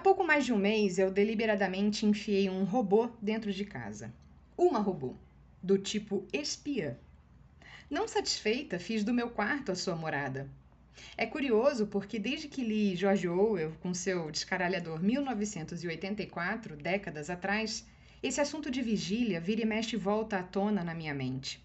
Há pouco mais de um mês eu deliberadamente enfiei um robô dentro de casa. Uma robô, do tipo espiã. Não satisfeita, fiz do meu quarto a sua morada. É curioso porque desde que li George Orwell com seu descaralhador 1984, décadas atrás, esse assunto de vigília vira e mexe volta à tona na minha mente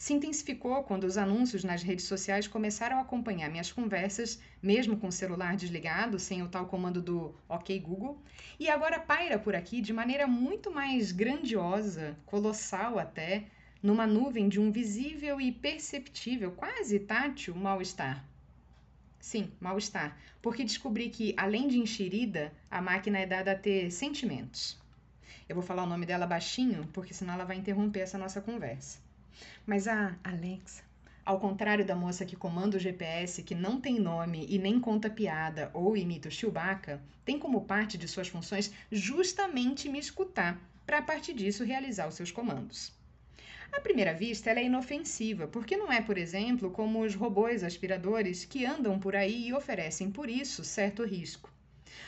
se intensificou quando os anúncios nas redes sociais começaram a acompanhar minhas conversas, mesmo com o celular desligado, sem o tal comando do OK Google, e agora paira por aqui de maneira muito mais grandiosa, colossal até, numa nuvem de um visível e perceptível, quase tátil, mal-estar. Sim, mal-estar, porque descobri que, além de enxerida, a máquina é dada a ter sentimentos. Eu vou falar o nome dela baixinho, porque senão ela vai interromper essa nossa conversa. Mas a Alexa, ao contrário da moça que comanda o GPS, que não tem nome e nem conta piada ou imita o Chewbacca, tem como parte de suas funções justamente me escutar, para a partir disso realizar os seus comandos. À primeira vista, ela é inofensiva, porque não é, por exemplo, como os robôs aspiradores que andam por aí e oferecem por isso certo risco.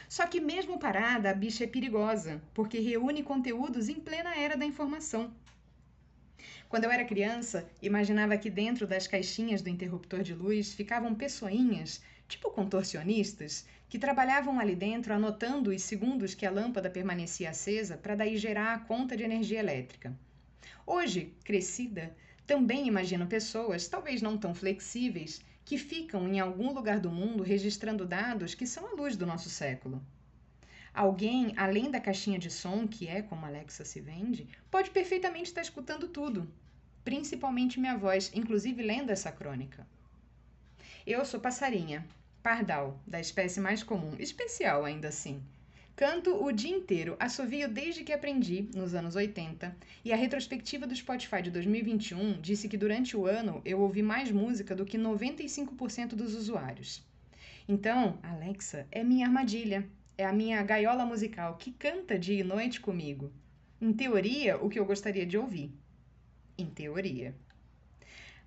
Só que, mesmo parada, a bicha é perigosa, porque reúne conteúdos em plena era da informação quando eu era criança, imaginava que dentro das caixinhas do interruptor de luz ficavam pessoinhas, tipo contorcionistas, que trabalhavam ali dentro anotando os segundos que a lâmpada permanecia acesa para daí gerar a conta de energia elétrica. Hoje, crescida, também imagino pessoas, talvez não tão flexíveis, que ficam em algum lugar do mundo registrando dados que são a luz do nosso século. Alguém, além da caixinha de som, que é como a Alexa se vende, pode perfeitamente estar escutando tudo, principalmente minha voz, inclusive lendo essa crônica. Eu sou passarinha, pardal, da espécie mais comum, especial ainda assim. Canto o dia inteiro, assovio desde que aprendi, nos anos 80, e a retrospectiva do Spotify de 2021 disse que durante o ano eu ouvi mais música do que 95% dos usuários. Então, Alexa é minha armadilha, é a minha gaiola musical que canta dia e noite comigo. Em teoria, o que eu gostaria de ouvir. Em teoria.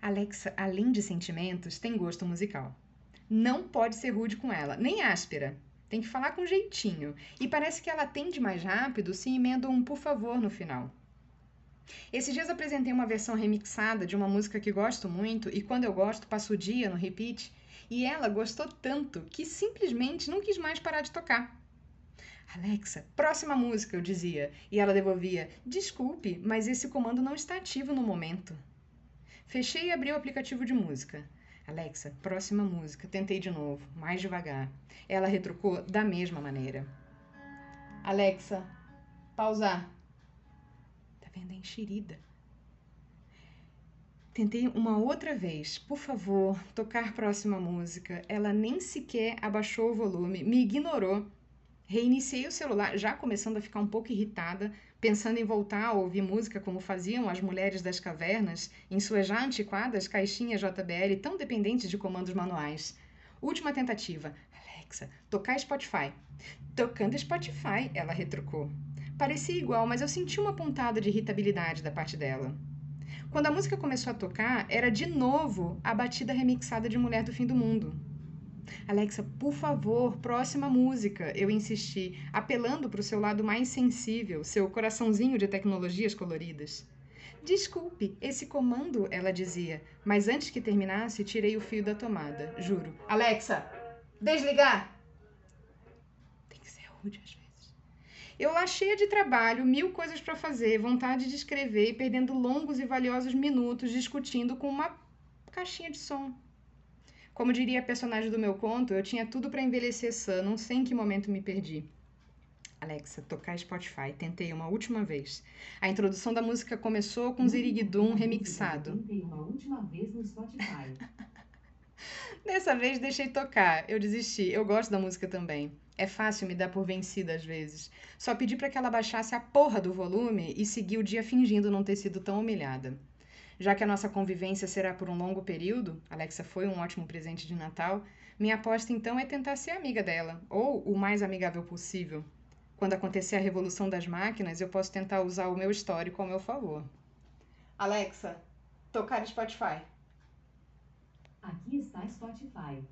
Alexa, além de sentimentos, tem gosto musical. Não pode ser rude com ela, nem áspera. Tem que falar com jeitinho. E parece que ela atende mais rápido se emenda um por favor no final. Esses dias apresentei uma versão remixada de uma música que gosto muito e quando eu gosto passo o dia no repeat e ela gostou tanto que simplesmente não quis mais parar de tocar. Alexa, próxima música, eu dizia, e ela devolvia: Desculpe, mas esse comando não está ativo no momento. Fechei e abri o aplicativo de música. Alexa, próxima música. Tentei de novo, mais devagar. Ela retrucou da mesma maneira. Alexa, pausar. Tá vendo? É enxerida. Tentei uma outra vez, por favor, tocar próxima música. Ela nem sequer abaixou o volume, me ignorou Reiniciei o celular, já começando a ficar um pouco irritada, pensando em voltar a ouvir música como faziam as mulheres das cavernas em suas já antiquadas caixinhas JBL tão dependentes de comandos manuais. Última tentativa. Alexa, tocar Spotify. Tocando Spotify, ela retrucou. Parecia igual, mas eu senti uma pontada de irritabilidade da parte dela. Quando a música começou a tocar, era de novo a batida remixada de Mulher do Fim do Mundo. Alexa, por favor, próxima música, eu insisti, apelando para o seu lado mais sensível, seu coraçãozinho de tecnologias coloridas. Desculpe, esse comando, ela dizia, mas antes que terminasse, tirei o fio da tomada, juro. Alexa, desligar! Tem que ser rude às vezes. Eu lá cheia de trabalho, mil coisas para fazer, vontade de escrever e perdendo longos e valiosos minutos discutindo com uma caixinha de som. Como diria a personagem do meu conto, eu tinha tudo para envelhecer sã, não sei em que momento me perdi. Alexa, tocar Spotify. Tentei uma última vez. A introdução da música começou com Ziriguidum remixado. Tentei uma última vez no Spotify. Dessa vez deixei tocar. Eu desisti. Eu gosto da música também. É fácil me dar por vencida às vezes. Só pedi para que ela baixasse a porra do volume e seguir o dia fingindo não ter sido tão humilhada. Já que a nossa convivência será por um longo período, Alexa foi um ótimo presente de Natal, minha aposta então é tentar ser amiga dela, ou o mais amigável possível. Quando acontecer a revolução das máquinas, eu posso tentar usar o meu histórico ao meu favor. Alexa, tocar Spotify. Aqui está Spotify.